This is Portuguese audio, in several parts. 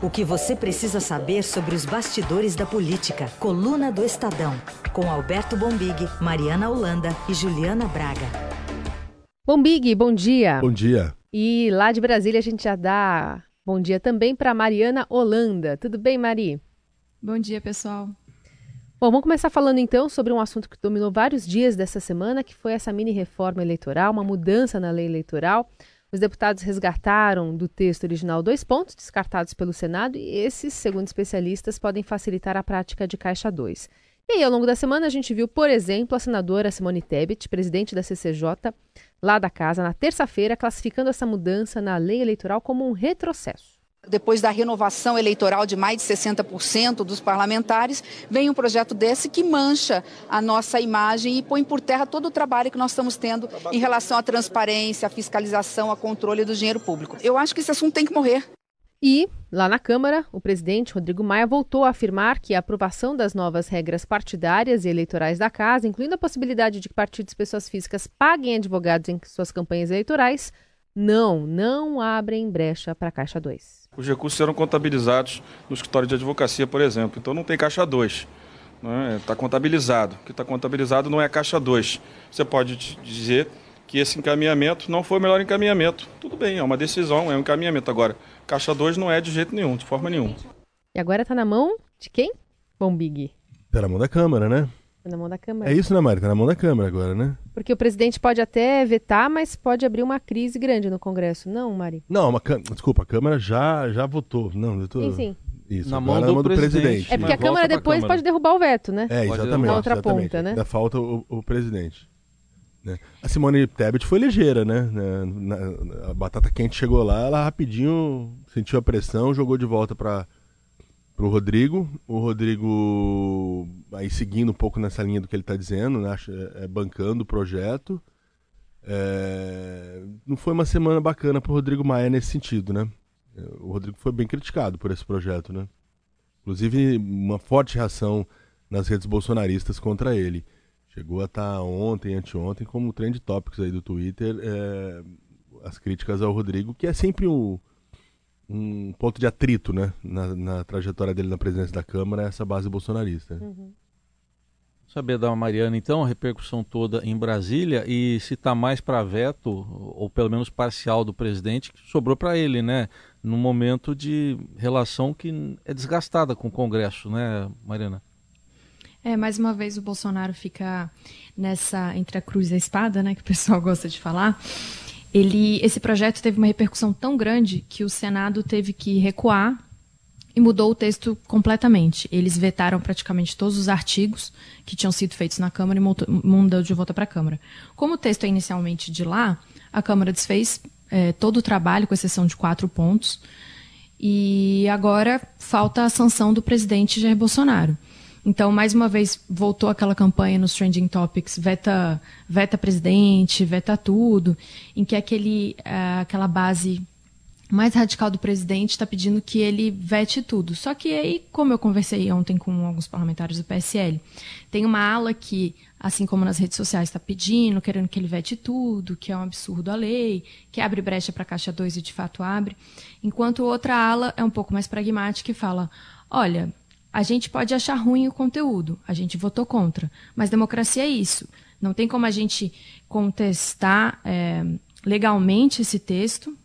O que você precisa saber sobre os bastidores da política. Coluna do Estadão. Com Alberto Bombig, Mariana Holanda e Juliana Braga. Bombig, bom dia. Bom dia. E lá de Brasília a gente já dá bom dia também para Mariana Holanda. Tudo bem, Mari? Bom dia, pessoal. Bom, vamos começar falando então sobre um assunto que dominou vários dias dessa semana, que foi essa mini reforma eleitoral, uma mudança na lei eleitoral. Os deputados resgataram do texto original dois pontos descartados pelo Senado e esses, segundo especialistas, podem facilitar a prática de Caixa 2. E aí, ao longo da semana, a gente viu, por exemplo, a senadora Simone Tebet, presidente da CCJ, lá da casa, na terça-feira, classificando essa mudança na lei eleitoral como um retrocesso. Depois da renovação eleitoral de mais de 60% dos parlamentares, vem um projeto desse que mancha a nossa imagem e põe por terra todo o trabalho que nós estamos tendo em relação à transparência, à fiscalização, ao controle do dinheiro público. Eu acho que esse assunto tem que morrer. E, lá na Câmara, o presidente Rodrigo Maia voltou a afirmar que a aprovação das novas regras partidárias e eleitorais da Casa, incluindo a possibilidade de que partidos e pessoas físicas paguem advogados em suas campanhas eleitorais, não, não abrem brecha para a Caixa 2. Os recursos serão contabilizados no escritório de advocacia, por exemplo. Então não tem Caixa 2. Está né? Tá contabilizado. O que está contabilizado não é Caixa 2. Você pode dizer que esse encaminhamento não foi o melhor encaminhamento. Tudo bem, é uma decisão, é um encaminhamento. Agora, Caixa 2 não é de jeito nenhum, de forma nenhuma. E agora está na mão de quem? Bom Big. Na mão da Câmara, né? Na mão da Câmara. É isso, né, Mari? Tá na mão da Câmara agora, né? Porque o presidente pode até vetar, mas pode abrir uma crise grande no Congresso, não, Mari? Não, uma, desculpa, a Câmara já, já votou. Não, eu tô... Sim, sim. Isso, na mão, do, mão do presidente. presidente. É porque a Câmara depois Câmara. pode derrubar o veto, né? É, exatamente. Na outra exatamente. ponta, né? Ainda falta o, o presidente. Né? A Simone Tebet foi ligeira, né? Na, na, a batata quente chegou lá, ela rapidinho sentiu a pressão, jogou de volta para o Rodrigo. O Rodrigo, aí seguindo um pouco nessa linha do que ele está dizendo, né? É, é, bancando o projeto. É... Não foi uma semana bacana para o Rodrigo Maia nesse sentido, né? O Rodrigo foi bem criticado por esse projeto, né? Inclusive, uma forte reação nas redes bolsonaristas contra ele. Chegou a estar tá ontem, anteontem, como trend topics aí do Twitter, é... as críticas ao Rodrigo, que é sempre um, um ponto de atrito, né? Na, na, trajetória dele na presidência da Câmara, essa base bolsonarista. Uhum. Saber da Mariana, então, a repercussão toda em Brasília e se está mais para veto, ou pelo menos parcial do presidente, que sobrou para ele, né? Num momento de relação que é desgastada com o Congresso, né, Mariana? É, mais uma vez o Bolsonaro fica nessa entre a cruz e a espada, né, que o pessoal gosta de falar. Ele, esse projeto teve uma repercussão tão grande que o Senado teve que recuar e mudou o texto completamente. Eles vetaram praticamente todos os artigos que tinham sido feitos na Câmara e mudou de volta para a Câmara. Como o texto é inicialmente de lá, a Câmara desfez é, todo o trabalho, com exceção de quatro pontos, e agora falta a sanção do presidente Jair Bolsonaro. Então, mais uma vez, voltou aquela campanha nos Trending Topics, veta, veta presidente, veta tudo, em que aquele, uh, aquela base mais radical do presidente está pedindo que ele vete tudo. Só que aí, como eu conversei ontem com alguns parlamentares do PSL, tem uma ala que, assim como nas redes sociais, está pedindo, querendo que ele vete tudo, que é um absurdo a lei, que abre brecha para a Caixa 2 e de fato abre, enquanto outra ala é um pouco mais pragmática e fala: olha, a gente pode achar ruim o conteúdo, a gente votou contra, mas democracia é isso. Não tem como a gente contestar é, legalmente esse texto,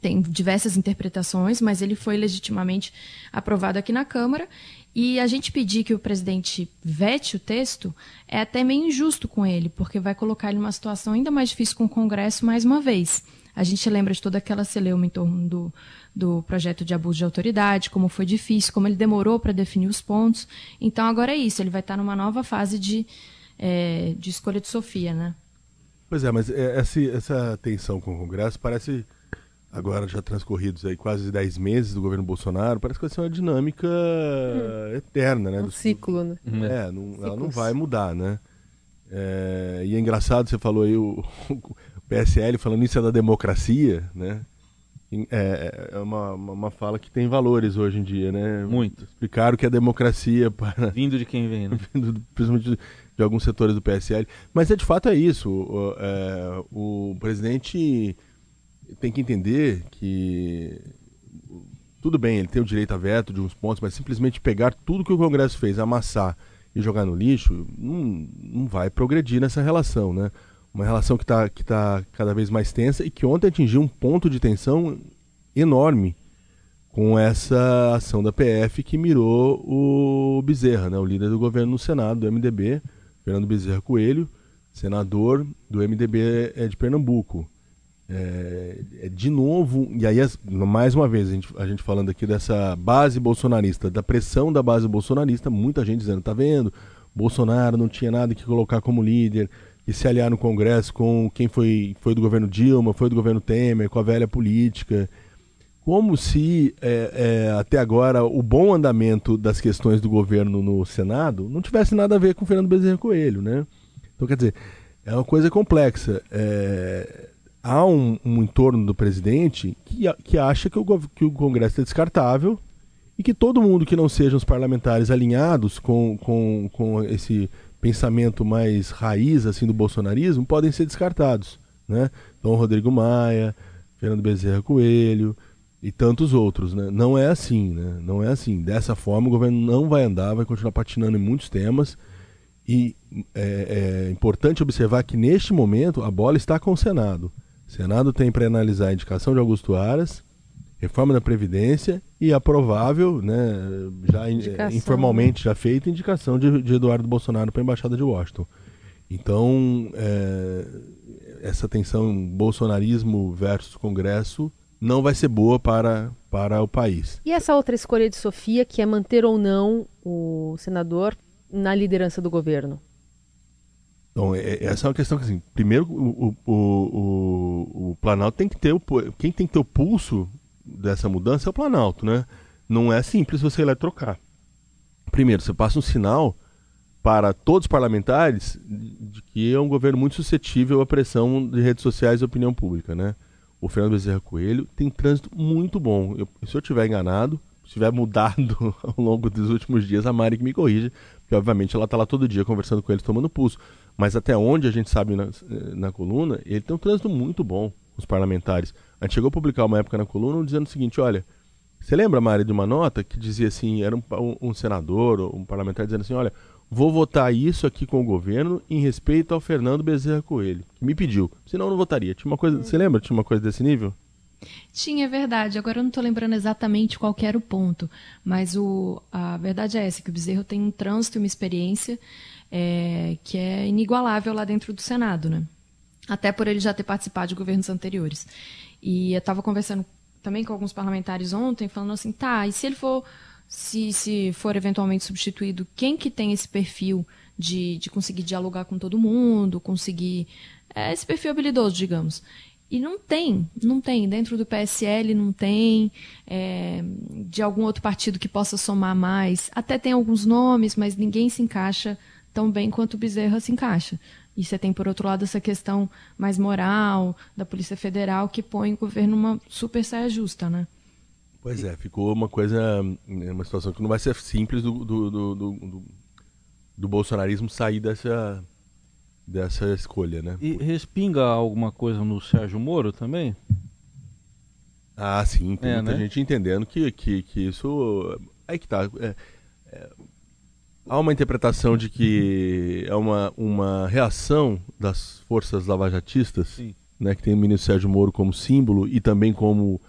tem diversas interpretações, mas ele foi legitimamente aprovado aqui na Câmara. E a gente pedir que o presidente vete o texto é até meio injusto com ele, porque vai colocar ele numa situação ainda mais difícil com o Congresso mais uma vez. A gente lembra de toda aquela celeuma em torno do, do projeto de abuso de autoridade, como foi difícil, como ele demorou para definir os pontos. Então agora é isso, ele vai estar numa nova fase de, é, de escolha de Sofia, né? Pois é, mas é, essa, essa tensão com o Congresso parece agora já transcorridos aí quase 10 meses do governo Bolsonaro, parece que vai ser uma dinâmica hum. eterna, né? Um do, ciclo, né? É, não, ela não vai mudar, né? É, e é engraçado, você falou aí o, o PSL falando isso é da democracia, né? É, é uma, uma fala que tem valores hoje em dia, né? Muito. Explicar o que é democracia para... Vindo de quem vem, né? Vindo, principalmente de, de, alguns setores do PSL. Mas é de fato é isso. O, é, o presidente tem que entender que tudo bem, ele tem o direito a veto de uns pontos, mas simplesmente pegar tudo que o Congresso fez, amassar e jogar no lixo, não, não vai progredir nessa relação, né? Uma relação que está que tá cada vez mais tensa e que ontem atingiu um ponto de tensão enorme com essa ação da PF que mirou o Bezerra, né? o líder do governo no Senado, do MDB, Fernando Bezerra Coelho, senador do MDB é de Pernambuco. É, é, de novo, e aí mais uma vez a gente, a gente falando aqui dessa base bolsonarista, da pressão da base bolsonarista, muita gente dizendo, tá vendo, Bolsonaro não tinha nada que colocar como líder, e se aliar no Congresso com quem foi, foi do governo Dilma, foi do governo Temer, com a velha política, como se é, é, até agora o bom andamento das questões do governo no Senado não tivesse nada a ver com Fernando Bezerra Coelho, né? Então, quer dizer, é uma coisa complexa. É, há um, um entorno do presidente que, que acha que o, que o Congresso é descartável e que todo mundo que não sejam os parlamentares alinhados com, com, com esse pensamento mais raiz assim do bolsonarismo podem ser descartados. Né? Então, Rodrigo Maia, Fernando Bezerra Coelho e tantos outros. Né? Não é assim. Né? Não é assim. Dessa forma, o governo não vai andar, vai continuar patinando em muitos temas. E é, é importante observar que, neste momento, a bola está com o Senado. Senado tem para analisar a indicação de Augusto Aras, reforma da Previdência e a provável, né, já indicação, informalmente já feita, indicação de, de Eduardo Bolsonaro para a Embaixada de Washington. Então, é, essa tensão bolsonarismo versus Congresso não vai ser boa para, para o país. E essa outra escolha de Sofia, que é manter ou não o senador na liderança do governo? Então, é, é, essa é uma questão que, assim, primeiro, o, o, o, o, Planalto tem que ter o. Quem tem que ter o pulso dessa mudança é o Planalto, né? Não é simples você ir lá trocar. Primeiro, você passa um sinal para todos os parlamentares de que é um governo muito suscetível à pressão de redes sociais e opinião pública, né? O Fernando Bezerra Coelho tem trânsito muito bom. Eu, se eu estiver enganado, se tiver mudado ao longo dos últimos dias, a Mari que me corrige, porque obviamente ela está lá todo dia conversando com eles, tomando pulso. Mas até onde a gente sabe na, na coluna, ele tem um trânsito muito bom, os parlamentares. A gente chegou a publicar uma época na coluna dizendo o seguinte: olha, você lembra, Mari, de uma nota que dizia assim: era um, um, um senador ou um parlamentar dizendo assim: olha, vou votar isso aqui com o governo em respeito ao Fernando Bezerra Coelho, que me pediu. Senão eu não votaria. Tinha uma coisa, você lembra? Tinha uma coisa desse nível? Tinha, é verdade. Agora eu não estou lembrando exatamente qual era o ponto, mas o, a verdade é essa, que o Bezerro tem um trânsito e uma experiência é, que é inigualável lá dentro do Senado, né? Até por ele já ter participado de governos anteriores. E eu estava conversando também com alguns parlamentares ontem, falando assim, tá, e se ele for, se, se for eventualmente substituído, quem que tem esse perfil de, de conseguir dialogar com todo mundo, conseguir é, esse perfil habilidoso, digamos. E não tem, não tem. Dentro do PSL não tem, é, de algum outro partido que possa somar mais. Até tem alguns nomes, mas ninguém se encaixa tão bem quanto o Bezerra se encaixa. E você tem, por outro lado, essa questão mais moral da Polícia Federal que põe o governo numa super saia justa, né? Pois é, ficou uma coisa, uma situação que não vai ser simples do, do, do, do, do bolsonarismo sair dessa, dessa escolha, né? E respinga alguma coisa no Sérgio Moro também? Ah, sim, tem é, muita né? gente entendendo que, que, que isso. Aí que tá. É, é, há uma interpretação de que é uma, uma reação das forças lavajatistas, né, que tem o ministro Sérgio Moro como símbolo e também como,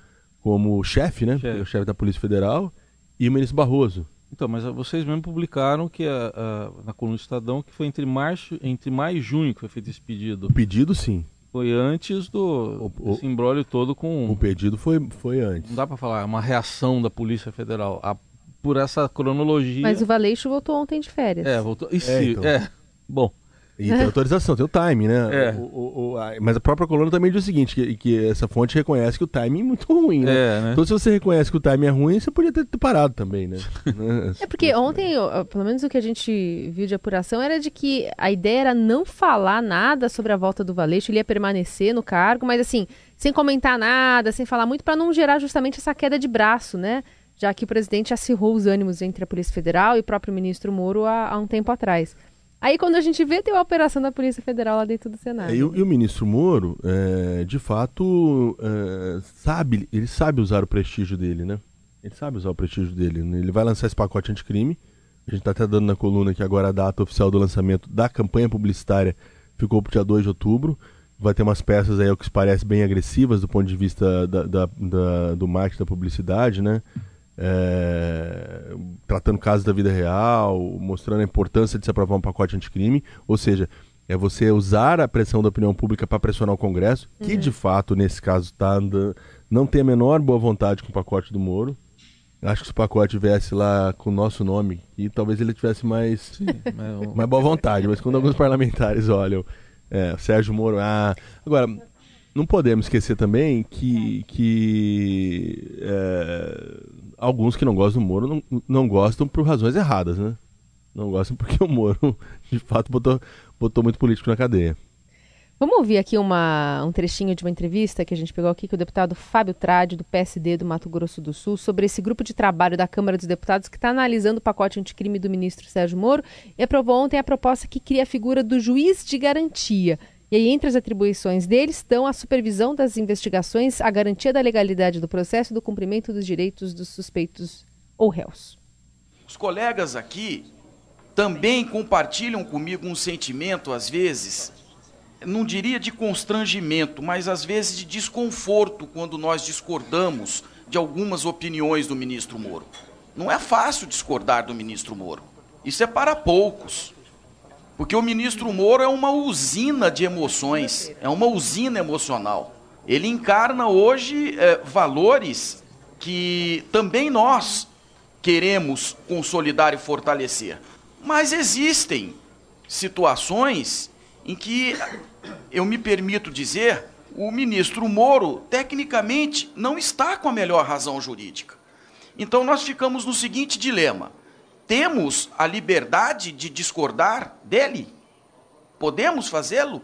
como chefe, né, chefe. chefe da Polícia Federal, e o ministro Barroso. Então, mas vocês mesmo publicaram que a, a, na coluna do Estadão que foi entre março, entre maio e junho que foi feito esse pedido. O pedido, sim. Foi antes do o, todo com. O pedido foi, foi antes. Não dá para falar, é uma reação da Polícia Federal. A por essa cronologia. Mas o Valeixo voltou ontem de férias. É, voltou. E se, é, então. é, bom. E tem autorização, tem o time, né? É. O, o, o, a, mas a própria coluna também diz o seguinte, que, que essa fonte reconhece que o time é muito ruim, né? É, né? Então se você reconhece que o time é ruim, você podia ter, ter parado também, né? é porque ontem, pelo menos o que a gente viu de apuração, era de que a ideia era não falar nada sobre a volta do Valeixo, ele ia permanecer no cargo, mas assim, sem comentar nada, sem falar muito, para não gerar justamente essa queda de braço, né? já que o presidente acirrou os ânimos entre a Polícia Federal e o próprio ministro Moro há, há um tempo atrás. Aí quando a gente vê, tem uma operação da Polícia Federal lá dentro do Senado. É, e, o, e, o, ministro Moro, é, de fato, é, sabe, ele sabe usar o prestígio dele, né? Ele sabe usar o prestígio dele. Né? Ele vai lançar esse pacote anticrime. A gente está até dando na coluna que agora a data oficial do lançamento da campanha publicitária ficou para o dia 2 de outubro. Vai ter umas peças aí, ao que se parece, bem agressivas do ponto de vista da, da, da, do marketing da publicidade, né? É, tratando casos da vida real, mostrando a importância de se aprovar um pacote anticrime. Ou seja, é você usar a pressão da opinião pública para pressionar o Congresso, que uhum. de fato, nesse caso, tá andando, não tem a menor boa vontade com o pacote do Moro. Acho que se o pacote viesse lá com o nosso nome, e talvez ele tivesse mais, Sim, mais boa vontade. Mas quando alguns parlamentares olham, é, Sérgio Moro, ah, agora não podemos esquecer também que, que é, alguns que não gostam do Moro não, não gostam por razões erradas, né? Não gostam porque o Moro, de fato, botou, botou muito político na cadeia. Vamos ouvir aqui uma, um trechinho de uma entrevista que a gente pegou aqui com o deputado Fábio Trade, do PSD do Mato Grosso do Sul, sobre esse grupo de trabalho da Câmara dos Deputados que está analisando o pacote anticrime do ministro Sérgio Moro e aprovou ontem a proposta que cria a figura do juiz de garantia. E aí, entre as atribuições deles estão a supervisão das investigações, a garantia da legalidade do processo e do cumprimento dos direitos dos suspeitos ou réus. Os colegas aqui também compartilham comigo um sentimento, às vezes, não diria de constrangimento, mas às vezes de desconforto quando nós discordamos de algumas opiniões do ministro Moro. Não é fácil discordar do ministro Moro. Isso é para poucos. Porque o ministro Moro é uma usina de emoções, é uma usina emocional. Ele encarna hoje é, valores que também nós queremos consolidar e fortalecer. Mas existem situações em que eu me permito dizer, o ministro Moro, tecnicamente, não está com a melhor razão jurídica. Então, nós ficamos no seguinte dilema: temos a liberdade de discordar dele? Podemos fazê-lo?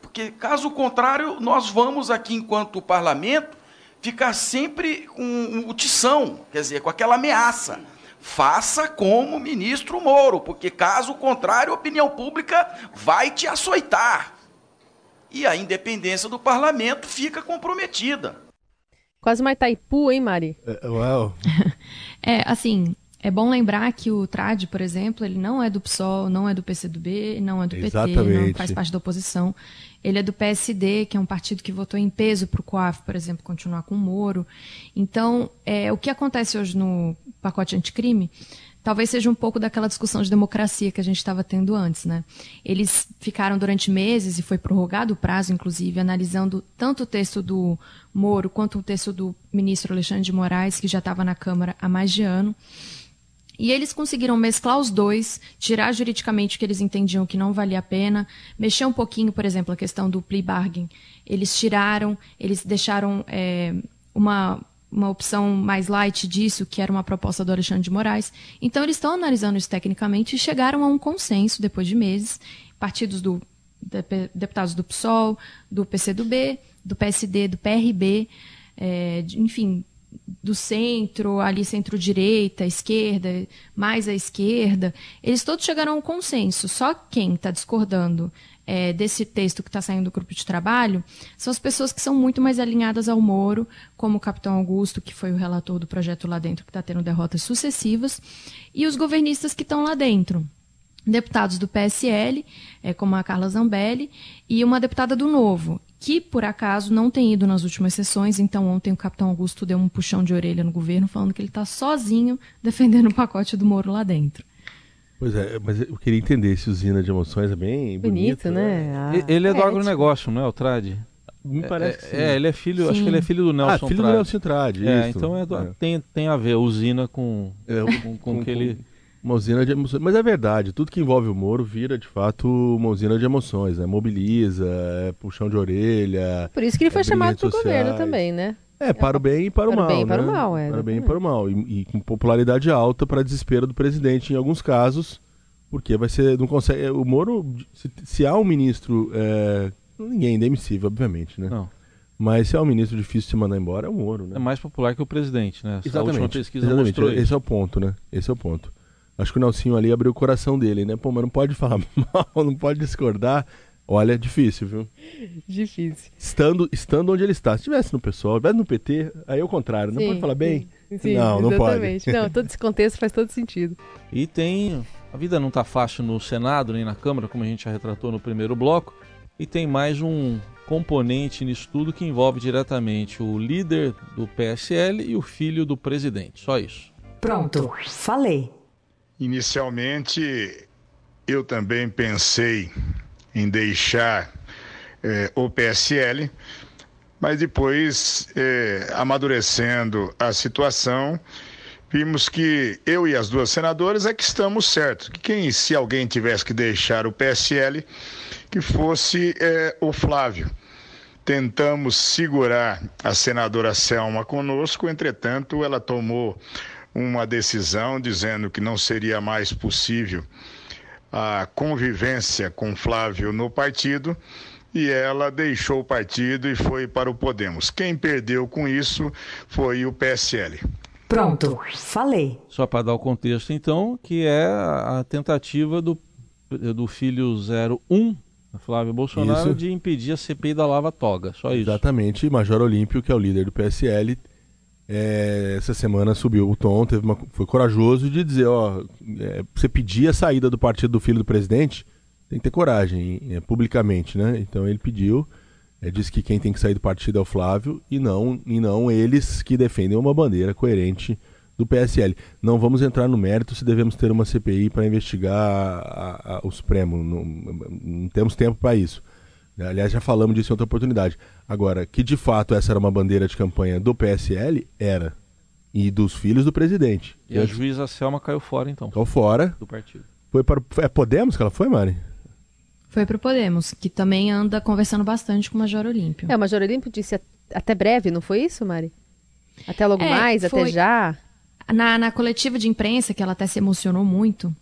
Porque, caso contrário, nós vamos aqui, enquanto parlamento, ficar sempre com o tição, quer dizer, com aquela ameaça. Faça como o ministro Moro, porque caso contrário, a opinião pública vai te açoitar e a independência do parlamento fica comprometida. Quase uma Itaipu, hein, Mari? É, well. é, assim, é bom lembrar que o TRAD, por exemplo, ele não é do PSOL, não é do PCdoB, não é do Exatamente. PT, não faz parte da oposição. Ele é do PSD, que é um partido que votou em peso para o COAF, por exemplo, continuar com o Moro. Então, é, o que acontece hoje no pacote anticrime talvez seja um pouco daquela discussão de democracia que a gente estava tendo antes, né? Eles ficaram durante meses e foi prorrogado o prazo, inclusive, analisando tanto o texto do Moro quanto o texto do ministro Alexandre de Moraes, que já estava na Câmara há mais de ano. E eles conseguiram mesclar os dois, tirar juridicamente o que eles entendiam que não valia a pena, mexer um pouquinho, por exemplo, a questão do plea bargain. Eles tiraram, eles deixaram é, uma uma opção mais light disso, que era uma proposta do Alexandre de Moraes. Então, eles estão analisando isso tecnicamente e chegaram a um consenso, depois de meses, partidos do deputados do PSOL, do PCdoB, do PSD, do PRB, é, enfim, do centro, ali centro-direita, esquerda, mais à esquerda, eles todos chegaram a um consenso. Só quem está discordando é, desse texto que está saindo do grupo de trabalho são as pessoas que são muito mais alinhadas ao Moro, como o capitão Augusto, que foi o relator do projeto lá dentro, que está tendo derrotas sucessivas, e os governistas que estão lá dentro. Deputados do PSL, é, como a Carla Zambelli, e uma deputada do Novo, que por acaso não tem ido nas últimas sessões, então ontem o capitão Augusto deu um puxão de orelha no governo, falando que ele está sozinho defendendo o pacote do Moro lá dentro. Pois é, mas eu queria entender esse usina de emoções é bem bonito, bonito né? Ah, ele é do agronegócio, não é o Trad? Me é, parece é, que sim. É, ele é filho, sim. acho que ele é filho do Nelson Ah, filho Trad. do Nelson Trad, é, então é, do, é. Tem, tem a ver, usina com, é, com, com, com, que ele... Uma usina de emoções. Mas é verdade, tudo que envolve o Moro vira, de fato, uma usina de emoções, né? Mobiliza, é puxão de orelha... Por isso que ele foi chamado para o governo também, né? É, para o bem e para, para o mal. Bem e para o mal, é. Para o bem e para o mal. E, e com popularidade alta para desespero do presidente em alguns casos porque vai ser. Não consegue. O Moro, se, se há um ministro. É, ninguém é indemissível, obviamente, né? Não. Mas se há um ministro difícil de se mandar embora, é o Moro, né? É mais popular que o presidente, né? Essa exatamente. última pesquisa exatamente. mostrou Esse isso. é o ponto, né? Esse é o ponto. Acho que o Nelsinho ali abriu o coração dele, né? Pô, mas não pode falar mal, não pode discordar. Olha, é difícil, viu? Difícil. Estando, estando onde ele está. Se estivesse no pessoal, estivesse no PT, aí é o contrário. Não sim, pode falar bem. Sim Sim, não, não exatamente. pode. Não, todo esse contexto faz todo sentido. E tem. A vida não está fácil no Senado nem na Câmara, como a gente já retratou no primeiro bloco. E tem mais um componente nisso tudo que envolve diretamente o líder do PSL e o filho do presidente. Só isso. Pronto, falei. Inicialmente, eu também pensei em deixar eh, o PSL, mas depois, eh, amadurecendo a situação, vimos que eu e as duas senadoras é que estamos certos. Que quem, se alguém tivesse que deixar o PSL, que fosse eh, o Flávio. Tentamos segurar a senadora Selma conosco, entretanto, ela tomou uma decisão dizendo que não seria mais possível a convivência com Flávio no partido e ela deixou o partido e foi para o Podemos. Quem perdeu com isso foi o PSL. Pronto, falei. Só para dar o contexto, então, que é a tentativa do, do filho 01, Flávio Bolsonaro, isso. de impedir a CPI da Lava Toga. Só isso. Exatamente. Major Olímpio, que é o líder do PSL, é, essa semana subiu o tom, teve uma, foi corajoso de dizer, ó, é, você pedir a saída do partido do filho do presidente, tem que ter coragem, é, publicamente, né? Então ele pediu, é, disse que quem tem que sair do partido é o Flávio e não, e não eles que defendem uma bandeira coerente do PSL. Não vamos entrar no mérito se devemos ter uma CPI para investigar a, a, o Supremo, não, não temos tempo para isso. Aliás, já falamos disso em outra oportunidade. Agora, que de fato essa era uma bandeira de campanha do PSL, era. E dos filhos do presidente. E a juíza Selma caiu fora, então. Caiu fora. Do partido. Foi para é Podemos que ela foi, Mari? Foi para o Podemos, que também anda conversando bastante com o Major Olímpio. É, o Major Olímpio disse até breve, não foi isso, Mari? Até logo é, mais, foi... até já? Na, na coletiva de imprensa, que ela até se emocionou muito,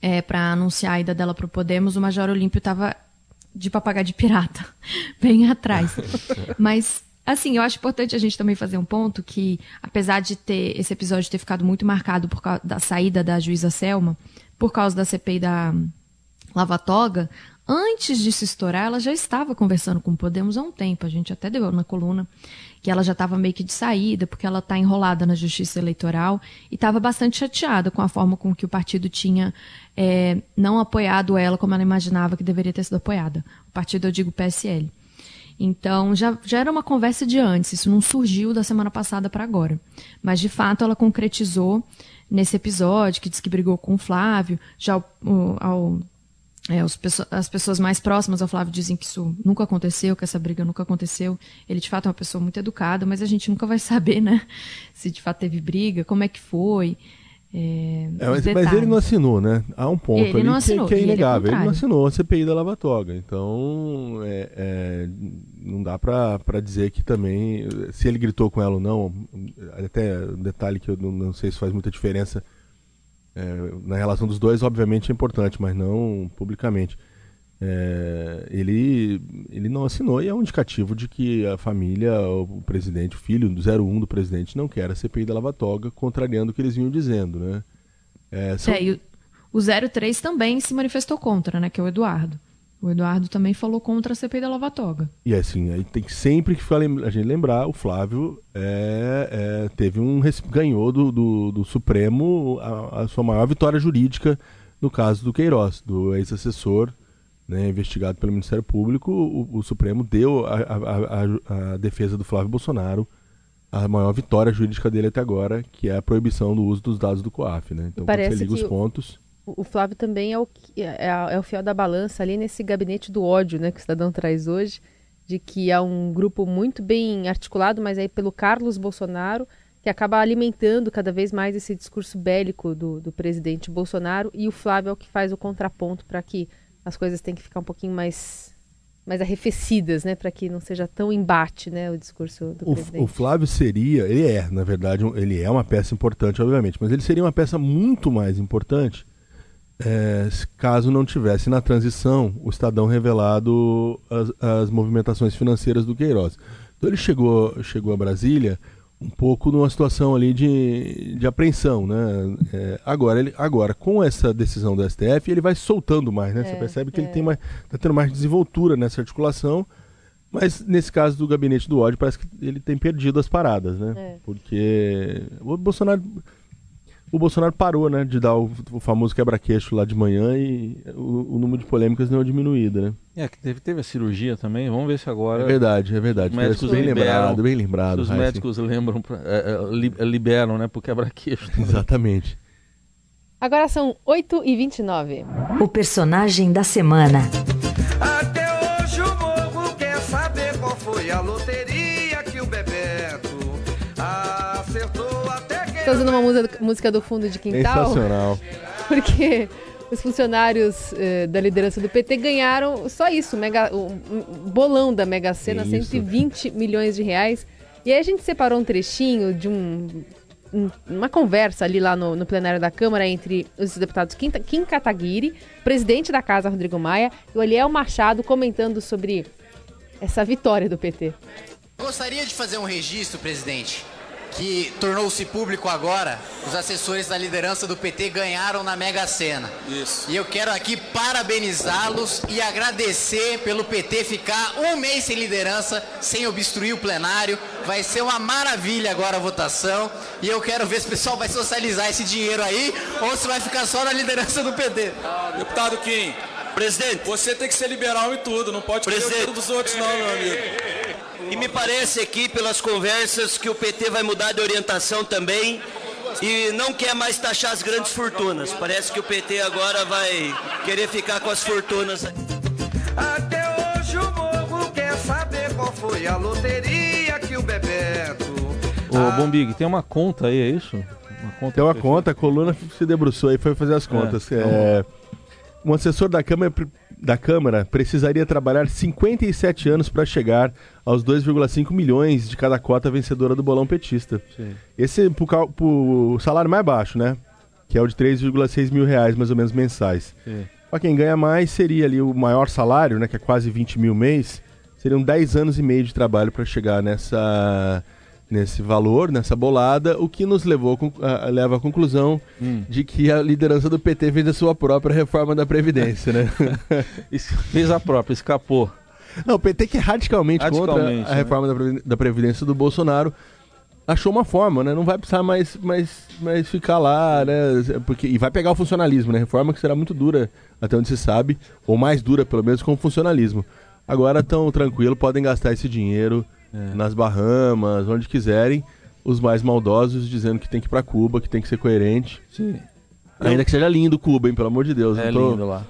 é, para anunciar a ida dela para o Podemos, o Major Olímpio estava de papagaio de pirata, bem atrás. Mas, assim, eu acho importante a gente também fazer um ponto que, apesar de ter esse episódio ter ficado muito marcado por causa da saída da juíza Selma, por causa da CPI da Lava Toga, antes de se estourar, ela já estava conversando com o Podemos há um tempo. A gente até deu na coluna que ela já estava meio que de saída, porque ela está enrolada na justiça eleitoral e estava bastante chateada com a forma com que o partido tinha é, não apoiado ela como ela imaginava que deveria ter sido apoiada. O partido, eu digo PSL. Então, já, já era uma conversa de antes, isso não surgiu da semana passada para agora. Mas, de fato, ela concretizou nesse episódio, que diz que brigou com o Flávio, já ao, ao é, os, as pessoas mais próximas ao Flávio dizem que isso nunca aconteceu, que essa briga nunca aconteceu. Ele, de fato, é uma pessoa muito educada, mas a gente nunca vai saber, né? Se de fato teve briga, como é que foi. É, é, mas, mas, ele não assinou, né? Há um ponto ele ali assinou, que, que, é, é inegável. Ele, ele, não assinou a CPI da Lava Toga. Então, é, é não dá para dizer que também, se ele gritou com ela ou não, até um detalhe que eu não, não sei se faz muita diferença é, na relação dos dois, obviamente, é importante, mas não publicamente. É, ele, ele não assinou e é um indicativo de que a família, o presidente, o filho do 01 do presidente, não quer a CPI da Lava Toga, contrariando o que eles vinham dizendo, né? É, são... é, e o, o 03 também se manifestou contra, né? Que é o Eduardo. O Eduardo também falou contra a CPI da Lava Toga. E assim, aí tem que sempre que a gente lembrar, o Flávio é, é, teve um ganhou do, do, do Supremo a, a, sua maior vitória jurídica no caso do Queiroz, do ex-assessor né, investigado pelo Ministério Público. O, o Supremo deu a, a, a, defesa do Flávio Bolsonaro a maior vitória jurídica dele até agora, que é a proibição do uso dos dados do COAF. Né? Então, Parece você liga os pontos o Flávio também é o, é, é, o fiel da balança ali nesse gabinete do ódio né, que o cidadão traz hoje, de que é um grupo muito bem articulado, mas aí pelo Carlos Bolsonaro, que acaba alimentando cada vez mais esse discurso bélico do, do presidente Bolsonaro, e o Flávio é o que faz o contraponto para que as coisas tenham que ficar um pouquinho mais mais arrefecidas, né, para que não seja tão embate, né, o discurso do o, presidente. O Flávio seria, ele é, na verdade, ele é uma peça importante, obviamente, mas ele seria uma peça muito mais importante é, caso não tivesse na transição o Estadão revelado as, as, movimentações financeiras do Queiroz. Então ele chegou, chegou a Brasília um pouco numa situação ali de, de apreensão, né? É, agora, ele, agora, com essa decisão do STF, ele vai soltando mais, né? É, Você percebe que ele tem é. mais, tá tendo mais desenvoltura nessa articulação Mas nesse caso do gabinete do ódio, parece que ele tem perdido as paradas, né? É. Porque o Bolsonaro. O Bolsonaro parou, né, de dar o, o famoso quebra-queixo lá de manhã e o, o número de polêmicas deu uma diminuída, né? É, que teve, teve a cirurgia também. Vamos ver se agora. É verdade, é verdade. Os médicos bem liberam- lembrado, bem lembrado. os Heisen. médicos lembram, pra- é, é, li- liberam, né, pro quebra-queixo. Exatamente. Agora são 8 e 29 O personagem da semana. Estou usando uma música, música do fundo de quintal. Sensacional. Porque os funcionários eh, da liderança do PT ganharam só isso, mega, o um bolão da Mega Sena, Isso. 120 milhões de reais. E aí a gente separou um trechinho de um, um- uma conversa ali lá no, no plenário da Câmara entre os deputados Kim, Kim Kataguiri, presidente da casa Rodrigo Maia, e o Eliel Machado comentando sobre essa vitória do PT. Gostaria de fazer um registro, presidente, que tornou-se público agora. Os assessores da liderança do PT ganharam na Mega Sena. Isso. E eu quero aqui parabenizá-los e agradecer pelo PT ficar um mês sem liderança, sem obstruir o plenário. Vai ser uma maravilha agora a votação. E eu quero ver se o pessoal vai socializar esse dinheiro aí ou se vai ficar só na liderança do PT. Deputado Kim, presidente, você tem que ser liberal em tudo, não pode querer o dinheiro dos outros não, meu amigo. E me parece aqui, pelas conversas, que o PT vai mudar de orientação também e não quer mais taxar as grandes fortunas. Parece que o PT agora vai querer ficar com as fortunas. Até hoje o morro quer saber qual foi a loteria que o Bebeto. Ô, Bombig, tem uma conta aí, é isso? Uma conta Tem uma conta, a coluna se debruçou e foi fazer as contas. É, um assessor da Câmara, da Câmara precisaria trabalhar 57 anos para chegar aos 2,5 milhões de cada cota vencedora do bolão petista. Sim. Esse cal- pro salário mais baixo, né? Que é o de 3,6 mil reais, mais ou menos, mensais. Para quem ganha mais, seria ali o maior salário, né? Que é quase 20 mil mês. Seriam 10 anos e meio de trabalho para chegar nessa, nesse valor, nessa bolada, o que nos levou, a leva à conclusão Hum. de que a liderança do PT fez a sua própria reforma da Previdência, né? Fez a própria, escapou. Não, o PT que é radicalmente, Radicalmente, contra a né? reforma da Previdência do Bolsonaro achou uma forma, né? Não vai precisar mais, mais, mais ficar lá, né? Porque, e vai pegar o funcionalismo, né? Reforma que será muito dura, até onde se sabe, ou mais dura, pelo menos, com o funcionalismo. Agora estão tranquilo, podem gastar esse dinheiro É. nas Bahamas, onde quiserem. Os mais maldosos dizendo que tem que ir pra Cuba, que tem que ser coerente. Sim. Ainda que seja lindo Cuba, hein? Pelo amor de Deus. É tô- lindo lá.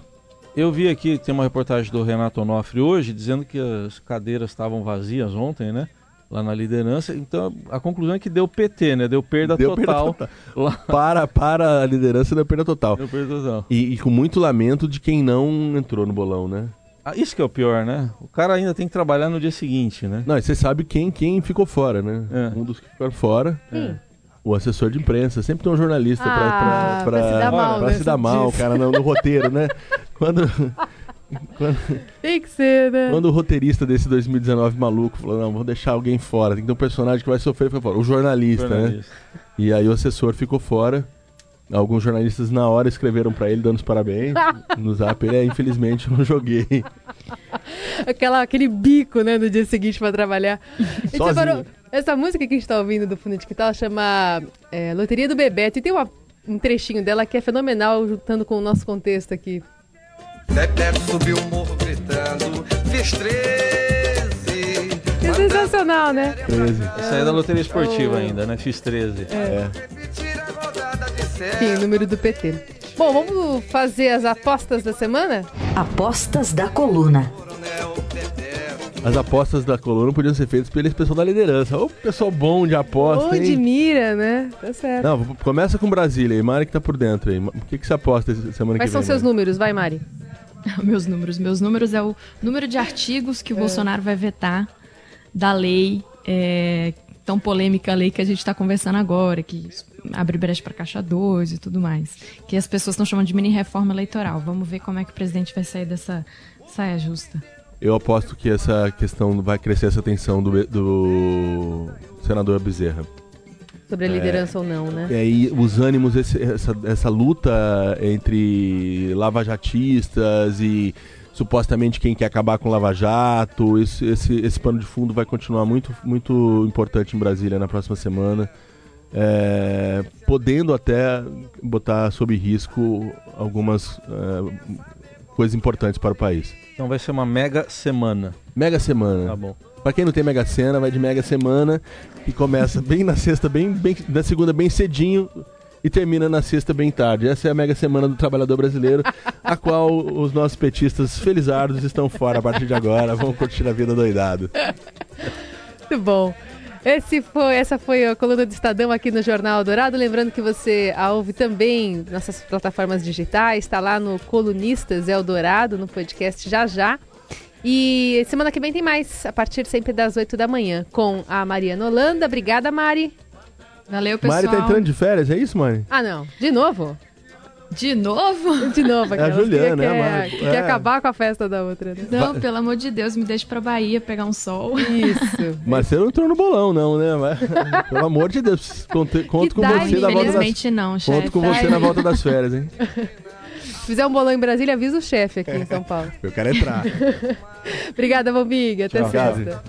Eu vi aqui, tem uma reportagem do Renato Onofre hoje, dizendo que as cadeiras estavam vazias ontem, né? Lá na liderança. Então, a conclusão é que deu PT, né? Deu perda Deu perda total. total. Lá. Para, para a liderança da perda total. Deu perda total. E, e com muito lamento de quem não entrou no bolão, né? Ah, isso que é o pior, né? O cara ainda tem que trabalhar no dia seguinte, né? Não, e você sabe quem, quem ficou fora, né? É. Um dos que ficaram fora. Quem? O assessor de imprensa. Sempre tem um jornalista pra, Ah, pra, pra se dar mal, pra né? se dar Você mal, disse. cara, no, no roteiro, né? Quando, quando, Tem que ser, né? quando o roteirista desse 2019 maluco falou, não, vou deixar alguém fora, tem que ter um personagem que vai sofrer e fora. O jornalista, né? Jornalista. E aí o assessor ficou fora. Alguns jornalistas na hora escreveram pra ele dando os parabéns no zap. Ele, é, infelizmente, eu não joguei. Aquela, aquele bico, né, no dia seguinte pra trabalhar. Separou- essa música que a gente tá ouvindo do fundo de quintal chama é, Loteria do Bebeto. E tem uma- um trechinho dela que é fenomenal, juntando com o nosso contexto aqui. Bebeto subiu o morro gritando, fiz 13. É sensacional, né? 13. Essa aí é da loteria esportiva Oh. ainda, né? Fiz 13. É. Enfim, número do PT. Bom, vamos fazer as apostas da semana? Apostas da coluna. As apostas da coluna podiam ser feitas pelo pessoal da liderança. Ô, pessoal bom de aposta, Onde hein? mira, né? Tá certo. Não, começa com Brasília aí. Mari que tá por dentro aí. O que, que você aposta essa semana Quais que são vem? seus Mari? números? Vai, Mari. Meus números. Meus números é o número de artigos que o Bolsonaro vai vetar da lei, é, tão polêmica a lei que a gente está conversando agora, que abre brecha para caixa 2 e tudo mais. Que as pessoas estão chamando de mini reforma eleitoral. Vamos ver como é que o presidente vai sair dessa saia justa. Eu aposto que essa questão vai crescer essa tensão do, do senador Bezerra. Sobre a liderança ou não, né? E aí os ânimos, esse- essa, essa luta entre lavajatistas e supostamente quem quer acabar com o Lava Jato. Esse, esse, esse pano de fundo vai continuar muito, muito importante em Brasília na próxima semana. É, podendo até botar sob risco algumas é, coisas importantes para o país. Então vai ser uma mega semana. Mega semana. Tá bom. Pra quem não tem Mega Sena, vai de Mega Semana, que começa bem na sexta, bem, bem na segunda bem cedinho e termina na sexta bem tarde. Essa é a Mega Semana do Trabalhador Brasileiro, a qual os nossos petistas felizardos estão fora a partir de agora. Vão curtir a vida doidado. Muito bom. Esse foi, essa foi a coluna do Estadão aqui no Jornal Dourado. Lembrando que você a ouve também nas plataformas digitais, está lá no Colunistas Eldorado, no podcast Já Já. E semana que vem tem mais, a partir sempre das 8 da manhã, com a Mariana Holanda. Obrigada, Mari. Valeu, pessoal. Mari tá entrando de férias, é isso, Mari? Ah, não. De novo? De novo? De novo, É a Juliana, que né, quer, Mari? que quer É. acabar com a festa da outra. Né? Não, pelo amor de Deus, me deixe pra Bahia pegar um sol. Isso. Mas você não entrou no bolão, não, né? Mas, pelo amor de Deus, conto, conto com você na volta das... Infelizmente não, chefe. Conto com você na volta das férias, hein? Se fizer um bolão em Brasília, avisa o chefe aqui em São Paulo. Eu quero entrar. Obrigada, Bombig. Até sexta.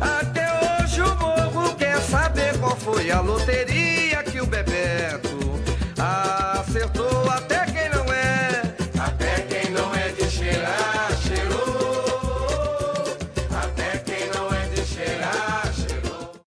Até hoje o povo quer saber qual foi a loteria